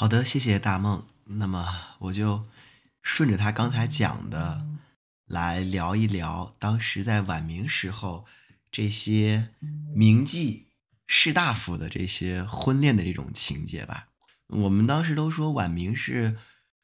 好的，谢谢大梦。那么我就顺着他刚才讲的来聊一聊当时在晚明时候这些名妓士大夫的这些婚恋的这种情节吧。我们当时都说晚明是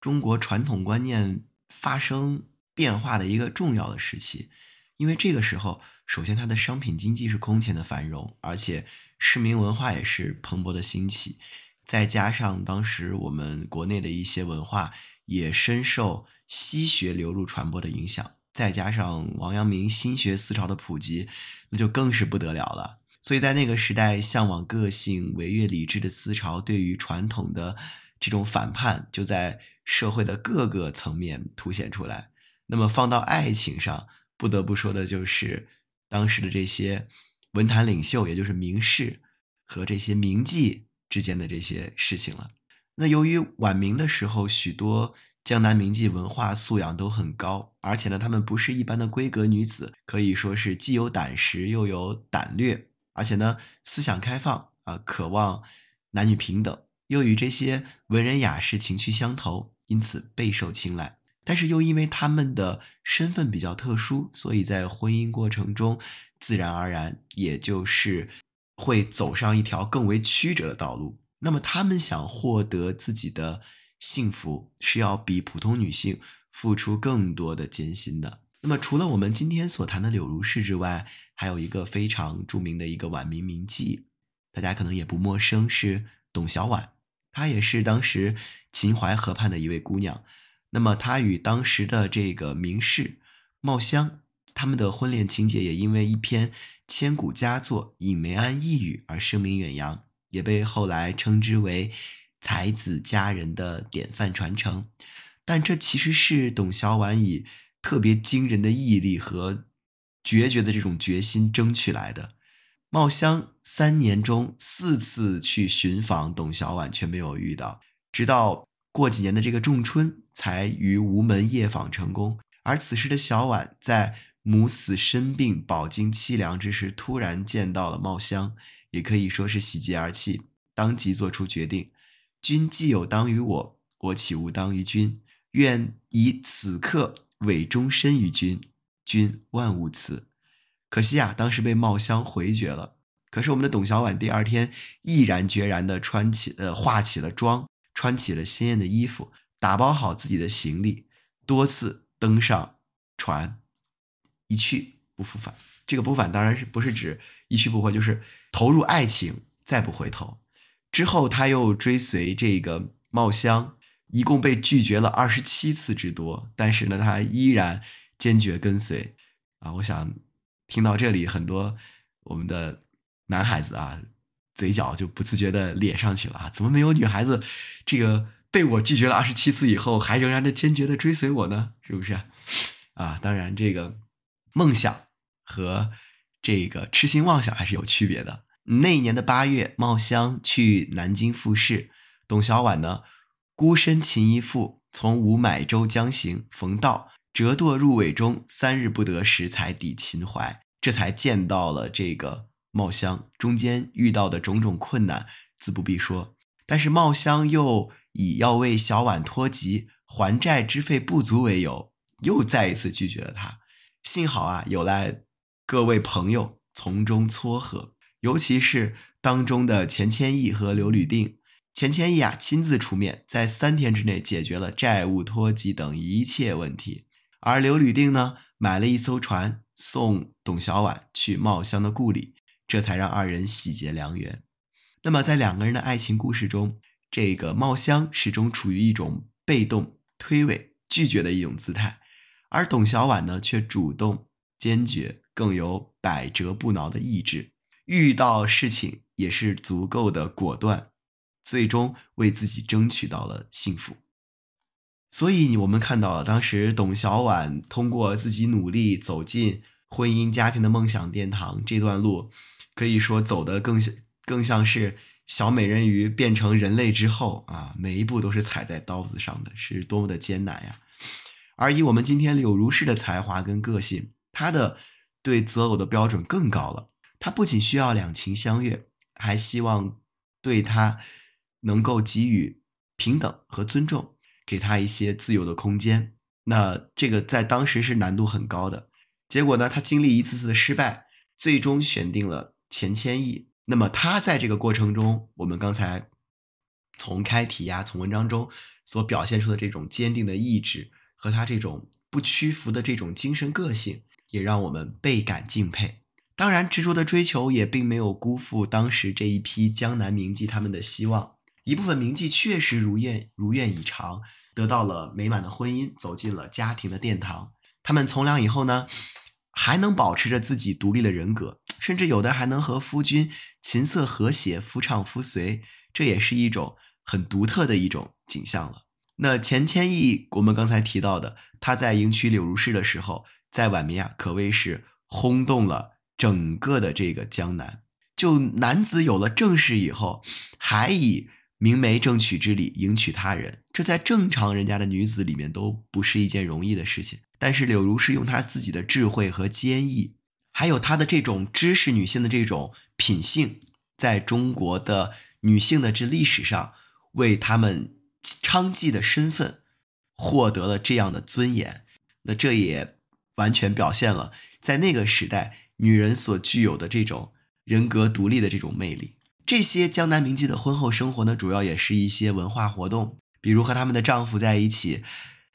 中国传统观念发生变化的一个重要的时期，因为这个时候，首先它的商品经济是空前的繁荣，而且市民文化也是蓬勃的兴起。再加上当时我们国内的一些文化也深受西学流入传播的影响，再加上王阳明心学思潮的普及，那就更是不得了了。所以在那个时代，向往个性、违越理智的思潮对于传统的这种反叛，就在社会的各个层面凸显出来。那么放到爱情上，不得不说的就是当时的这些文坛领袖，也就是名士和这些名妓。之间的这些事情了。那由于晚明的时候，许多江南名妓文化素养都很高，而且呢，她们不是一般的闺阁女子，可以说是既有胆识又有胆略，而且呢，思想开放啊，渴望男女平等，又与这些文人雅士情趣相投，因此备受青睐。但是又因为他们的身份比较特殊，所以在婚姻过程中，自然而然也就是。会走上一条更为曲折的道路。那么，他们想获得自己的幸福，是要比普通女性付出更多的艰辛的。那么，除了我们今天所谈的柳如是之外，还有一个非常著名的一个晚明名妓，大家可能也不陌生，是董小宛。她也是当时秦淮河畔的一位姑娘。那么，她与当时的这个名士茂香，他们的婚恋情节也因为一篇。千古佳作《尹梅庵一语》而声名远扬，也被后来称之为才子佳人的典范传承。但这其实是董小宛以特别惊人的毅力和决绝的这种决心争取来的。茂香三年中四次去寻访董小宛，却没有遇到，直到过几年的这个仲春，才于吴门夜访成功。而此时的小婉在。母死身病、饱经凄凉之时，突然见到了茂香，也可以说是喜极而泣，当即做出决定：君既有当于我，我岂无当于君？愿以此刻委终身于君，君万勿辞。可惜啊，当时被茂香回绝了。可是我们的董小宛第二天毅然决然的穿起呃化起了妆，穿起了鲜艳的衣服，打包好自己的行李，多次登上船。一去不复返，这个不返当然是不是指一去不回，就是投入爱情再不回头。之后他又追随这个茂香，一共被拒绝了二十七次之多，但是呢，他依然坚决跟随。啊，我想听到这里，很多我们的男孩子啊，嘴角就不自觉的咧上去了啊，怎么没有女孩子这个被我拒绝了二十七次以后，还仍然的坚决的追随我呢？是不是？啊，当然这个。梦想和这个痴心妄想还是有区别的。那一年的八月，茂香去南京复试，董小宛呢孤身擒一妇，从吴买州将行，逢道折堕入尾中，三日不得食，才抵秦淮，这才见到了这个茂香。中间遇到的种种困难，自不必说。但是茂香又以要为小婉托疾、还债之费不足为由，又再一次拒绝了他。幸好啊，有来各位朋友从中撮合，尤其是当中的钱谦益和刘吕定。钱谦益啊，亲自出面，在三天之内解决了债务拖级等一切问题。而刘吕定呢，买了一艘船，送董小宛去茂香的故里，这才让二人喜结良缘。那么在两个人的爱情故事中，这个茂香始终处于一种被动、推诿、拒绝的一种姿态。而董小宛呢，却主动、坚决，更有百折不挠的意志，遇到事情也是足够的果断，最终为自己争取到了幸福。所以，我们看到了当时董小宛通过自己努力走进婚姻家庭的梦想殿堂这段路，可以说走的更像更像是小美人鱼变成人类之后啊，每一步都是踩在刀子上的，是多么的艰难呀！而以我们今天柳如是的才华跟个性，她的对择偶的标准更高了。她不仅需要两情相悦，还希望对他能够给予平等和尊重，给他一些自由的空间。那这个在当时是难度很高的。结果呢，他经历一次次的失败，最终选定了钱谦益。那么他在这个过程中，我们刚才从开题呀，从文章中所表现出的这种坚定的意志和他这种不屈服的这种精神个性，也让我们倍感敬佩。当然，执着的追求也并没有辜负当时这一批江南名妓他们的希望。一部分名妓确实如愿如愿以偿，得到了美满的婚姻，走进了家庭的殿堂。他们从良以后呢，还能保持着自己独立的人格，甚至有的还能和夫君琴瑟和谐，夫唱妇随，这也是一种很独特的一种景象了。那钱谦益，我们刚才提到的，他在迎娶柳如是的时候，在晚明啊，可谓是轰动了整个的这个江南。就男子有了正室以后，还以明媒正娶之礼迎娶他人，这在正常人家的女子里面都不是一件容易的事情。但是柳如是用她自己的智慧和坚毅，还有她的这种知识女性的这种品性，在中国的女性的这历史上，为他们娼妓的身份获得了这样的尊严。那这也完全表现了在那个时代女人所具有的这种人格独立的这种魅力。这些江南名妓的婚后生活呢，主要也是一些文化活动，比如和他们的丈夫在一起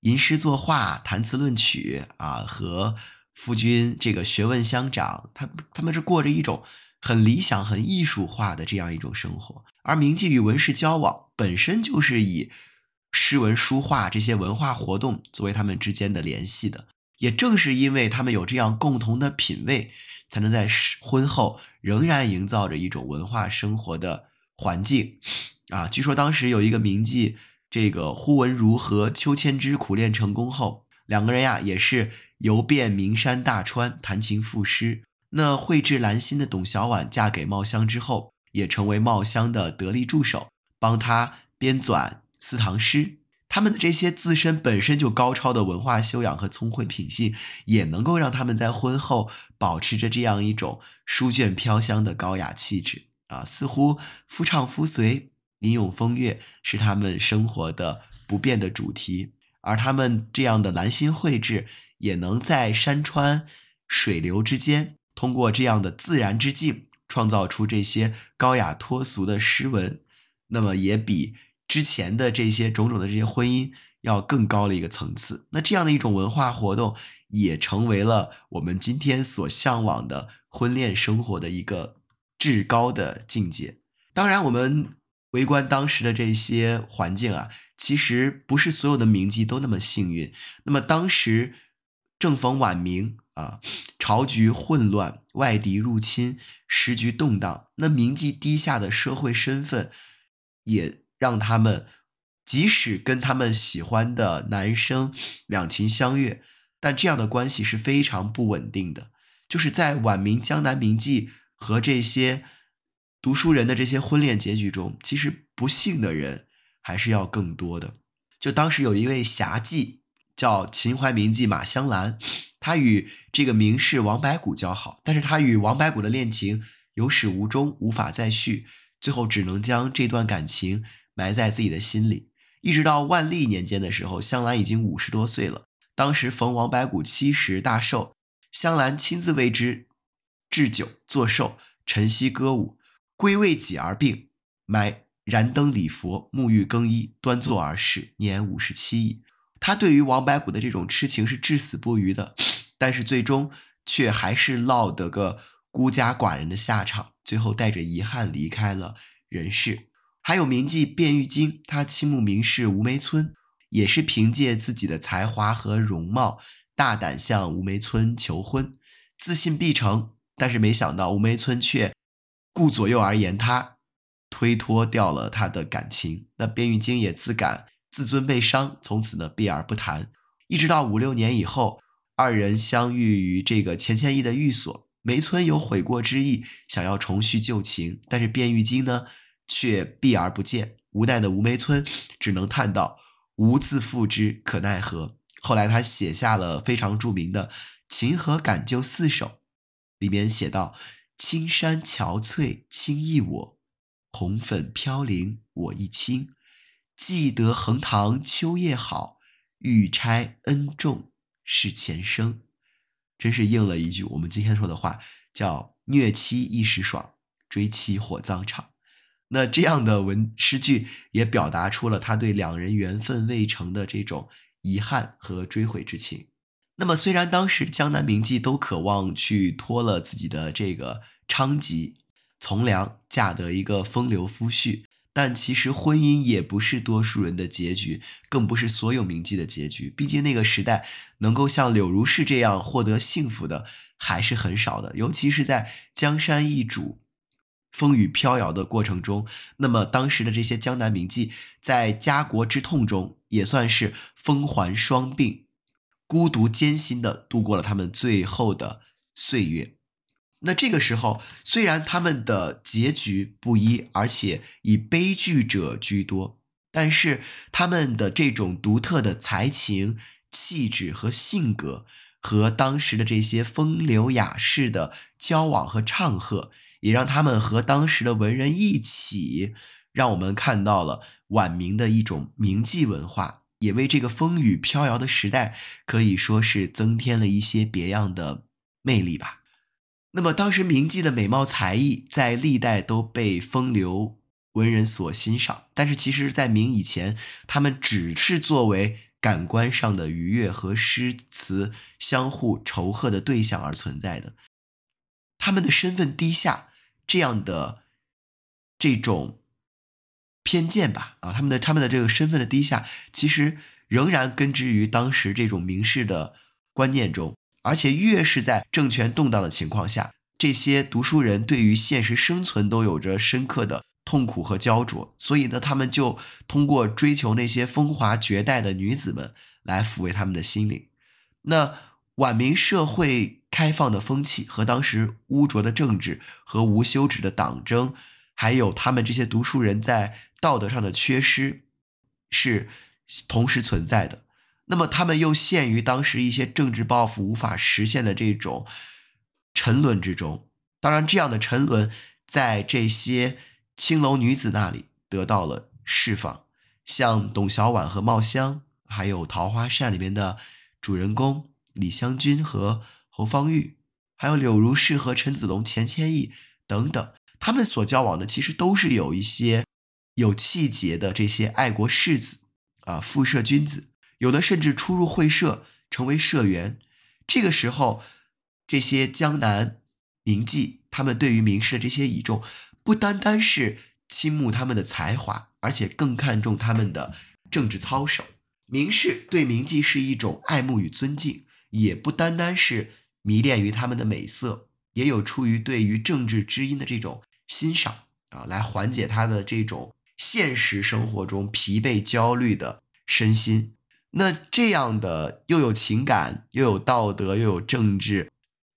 吟诗作画、谈词论曲啊，和夫君这个学问相长，他他们是过着一种很理想、很艺术化的这样一种生活。而名妓与文士交往，本身就是以诗文书画这些文化活动作为他们之间的联系的。也正是因为他们有这样共同的品味。才能在婚后仍然营造着一种文化生活的环境啊！据说当时有一个名妓，这个忽闻如和邱千之苦练成功后，两个人呀也是游遍名山大川，谈情赋诗。那蕙质兰心的董小宛嫁给茂香之后，也成为茂香的得力助手，帮他编纂私堂诗。他们的这些自身本身就高超的文化修养和聪慧品性，也能够让他们在婚后保持着这样一种书卷飘香的高雅气质啊，似乎夫唱妇随、吟咏风月是他们生活的不变的主题。而他们这样的兰心蕙质，也能在山川水流之间，通过这样的自然之境，创造出这些高雅脱俗的诗文。那么也比。之前的这些种种的这些婚姻要更高了一个层次，那这样的一种文化活动也成为了我们今天所向往的婚恋生活的一个至高的境界。当然，我们围观当时的这些环境啊，其实不是所有的名妓都那么幸运。那么当时正逢晚明啊，朝局混乱，外敌入侵，时局动荡，那名妓低下的社会身份也。让他们即使跟他们喜欢的男生两情相悦，但这样的关系是非常不稳定的。就是在晚明江南名妓和这些读书人的这些婚恋结局中，其实不幸的人还是要更多的。就当时有一位侠妓叫秦淮名妓马香兰，他与这个名士王白骨交好，但是他与王白骨的恋情有始无终，无法再续，最后只能将这段感情。埋在自己的心里，一直到万历年间的时候，香兰已经五十多岁了。当时逢王白骨七十大寿，香兰亲自为之置酒作寿，晨曦歌舞，归为己而病，埋燃灯礼佛，沐浴更衣，端坐而逝，年五十七矣。他对于王白骨的这种痴情是至死不渝的，但是最终却还是落得个孤家寡人的下场，最后带着遗憾离开了人世。还有名妓卞玉京，他倾慕名士吴梅村，也是凭借自己的才华和容貌，大胆向吴梅村求婚，自信必成。但是没想到吴梅村却顾左右而言他，推脱掉了他的感情。那卞玉京也自感自尊被伤，从此呢避而不谈。一直到五六年以后，二人相遇于这个钱谦益的寓所，梅村有悔过之意，想要重续旧情，但是卞玉京呢？却避而不见，无奈的吴梅村只能叹道：“无自负之，可奈何。”后来他写下了非常著名的《秦河感旧四首》，里面写道：“青山憔悴，轻忆我；红粉飘零，我亦青。既得横塘秋夜好，玉钗恩重是前生。真是应了一句我们今天说的话，叫虐妻一时爽，追妻火葬场。那这样的文诗句也表达出了他对两人缘分未成的这种遗憾和追悔之情。那么虽然当时江南名妓都渴望去托了自己的这个娼籍从良，嫁得一个风流夫婿，但其实婚姻也不是多数人的结局，更不是所有名妓的结局。毕竟那个时代能够像柳如是这样获得幸福的还是很少的，尤其是在江山易主、风雨飘摇的过程中。那么当时的这些江南名妓在家国之痛中，也算是风环霜鬓。孤独艰辛的度过了他们最后的岁月。那这个时候，虽然他们的结局不一，而且以悲剧者居多，但是他们的这种独特的才情、气质和性格，和当时的这些风流雅士的交往和唱和，也让他们和当时的文人一起，让我们看到了晚明的一种名妓文化。也为这个风雨飘摇的时代，可以说是增添了一些别样的魅力吧。那么，当时名妓的美貌才艺在历代都被风流文人所欣赏，但是其实，在明以前，他们只是作为感官上的愉悦和诗词相互酬贺的对象而存在的。他们的身份低下，这样的这种。偏见吧，啊，他们的他们的这个身份的低下，其实仍然根植于当时这种名士的观念中，而且越是在政权动荡的情况下，这些读书人对于现实生存都有着深刻的痛苦和焦灼，所以呢，他们就通过追求那些风华绝代的女子们来抚慰他们的心灵。那晚明社会开放的风气和当时污浊的政治和无休止的党争。还有他们这些读书人在道德上的缺失是同时存在的，那么他们又陷于当时一些政治抱负无法实现的这种沉沦之中。当然，这样的沉沦在这些青楼女子那里得到了释放，像董小宛和茂香，还有《桃花扇》里面的主人公李香君和侯方域，还有柳如是和陈子龙、钱谦益等等。他们所交往的其实都是有一些有气节的这些爱国士子啊，富社君子，有的甚至出入会社成为社员。这个时候，这些江南名妓，他们对于名士的这些倚重，不单单是倾慕他们的才华，而且更看重他们的政治操守。名士对名妓是一种爱慕与尊敬，也不单单是迷恋于他们的美色，也有出于对于政治知音的这种。欣赏啊，来缓解他的这种现实生活中疲惫焦虑的身心。那这样的又有情感又有道德又有政治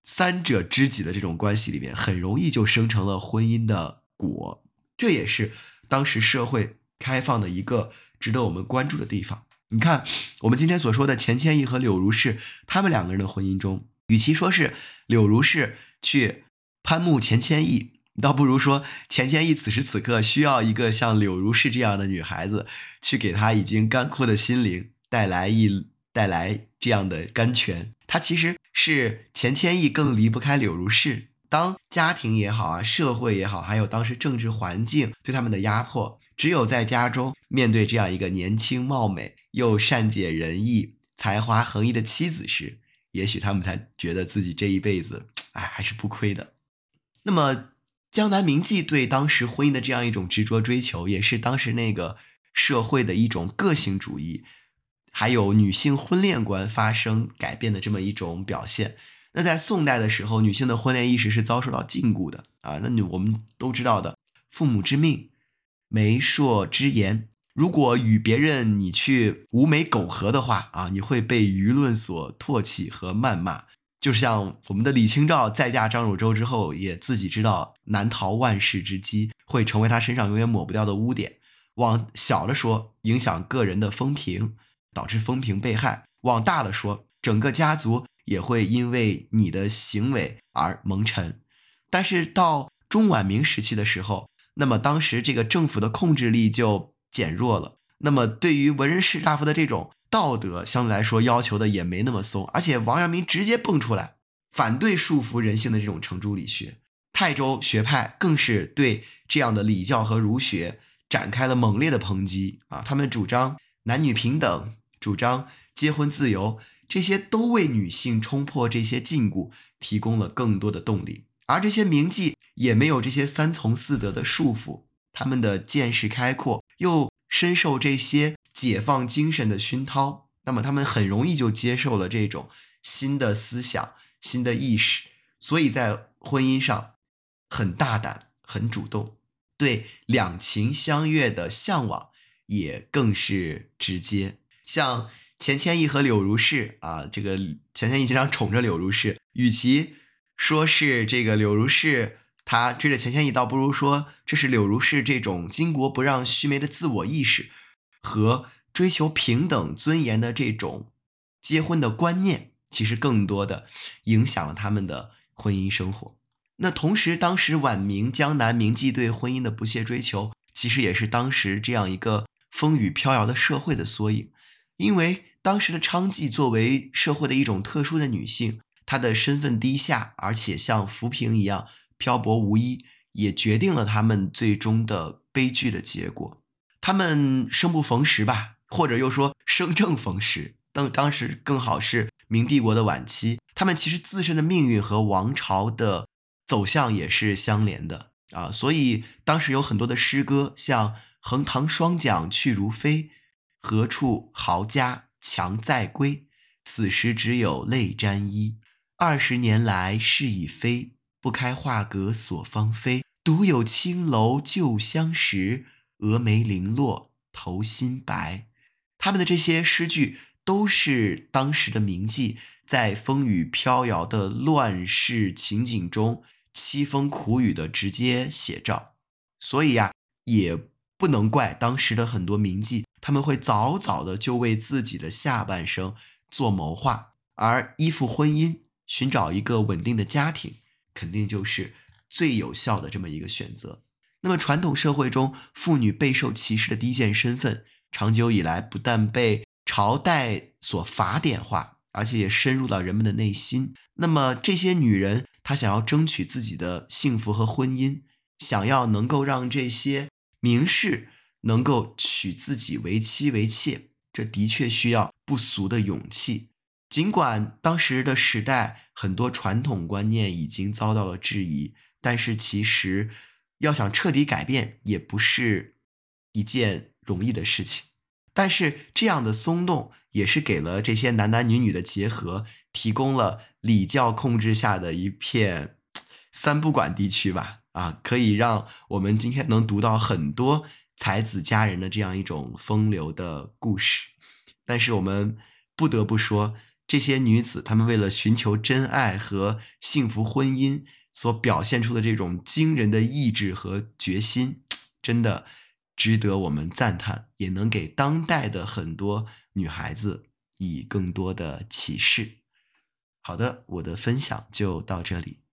三者知己的这种关系里面，很容易就生成了婚姻的果。这也是当时社会开放的一个值得我们关注的地方。你看，我们今天所说的钱谦益和柳如是，他们两个人的婚姻中，与其说是柳如是去攀慕钱谦益。倒不如说，钱谦益此时此刻需要一个像柳如是这样的女孩子，去给他已经干枯的心灵带来一带来这样的甘泉。他其实是钱谦益更离不开柳如是。当家庭也好啊，社会也好，还有当时政治环境对他们的压迫，只有在家中面对这样一个年轻貌美又善解人意、才华横溢的妻子时，也许他们才觉得自己这一辈子，哎，还是不亏的。那么。江南名妓对当时婚姻的这样一种执着追求，也是当时那个社会的一种个性主义，还有女性婚恋观发生改变的这么一种表现。那在宋代的时候，女性的婚恋意识是遭受到禁锢的啊。那你我们都知道的，父母之命，媒妁之言，如果与别人你去无媒苟合的话啊，你会被舆论所唾弃和谩骂。就像我们的李清照再嫁张汝舟之后，也自己知道难逃万世之机，会成为她身上永远抹不掉的污点。往小了说，影响个人的风评，导致风评被害；往大了说，整个家族也会因为你的行为而蒙尘。但是到中晚明时期的时候，那么当时这个政府的控制力就减弱了。那么对于文人士大夫的这种道德，相对来说要求的也没那么松，而且王阳明直接蹦出来反对束缚人性的这种程朱理学，泰州学派更是对这样的礼教和儒学展开了猛烈的抨击啊，他们主张男女平等，主张结婚自由，这些都为女性冲破这些禁锢提供了更多的动力，而这些名妓也没有这些三从四德的束缚，他们的见识开阔，又深受这些解放精神的熏陶，那么他们很容易就接受了这种新的思想、新的意识，所以在婚姻上很大胆、很主动，对两情相悦的向往也更是直接。像钱谦益和柳如是啊，这个钱谦益经常宠着柳如是，与其说是这个柳如是。他追着钱谦益，倒不如说这是柳如是这种巾帼不让须眉的自我意识和追求平等尊严的这种结婚的观念，其实更多的影响了他们的婚姻生活。那同时，当时晚明江南名妓对婚姻的不懈追求，其实也是当时这样一个风雨飘摇的社会的缩影。因为当时的娼妓作为社会的一种特殊的女性，她的身份低下，而且像浮萍一样。漂泊无依，也决定了他们最终的悲剧的结果。他们生不逢时吧，或者又说生正逢时。当当时更好是明帝国的晚期，他们其实自身的命运和王朝的走向也是相连的啊。所以当时有很多的诗歌，像“横塘双桨去如飞，何处豪家强在归？此时只有泪沾衣。二十年来事已非。”不开画阁锁芳菲，独有青楼旧相识。蛾眉零落头新白。他们的这些诗句都是当时的名妓在风雨飘摇的乱世情景中凄风苦雨的直接写照。所以呀，也不能怪当时的很多名妓，他们会早早的就为自己的下半生做谋划，而依附婚姻，寻找一个稳定的家庭。肯定就是最有效的这么一个选择。那么传统社会中，妇女备受歧视的低贱身份，长久以来不但被朝代所法典化，而且也深入到人们的内心。那么这些女人，她想要争取自己的幸福和婚姻，想要能够让这些名士能够娶自己为妻为妾，这的确需要不俗的勇气。尽管当时的时代很多传统观念已经遭到了质疑，但是其实要想彻底改变也不是一件容易的事情。但是这样的松动也是给了这些男男女女的结合提供了礼教控制下的一片三不管地区吧，啊，可以让我们今天能读到很多才子佳人的这样一种风流的故事。但是我们不得不说。这些女子，她们为了寻求真爱和幸福婚姻所表现出的这种惊人的意志和决心，真的值得我们赞叹，也能给当代的很多女孩子以更多的启示。好的，我的分享就到这里。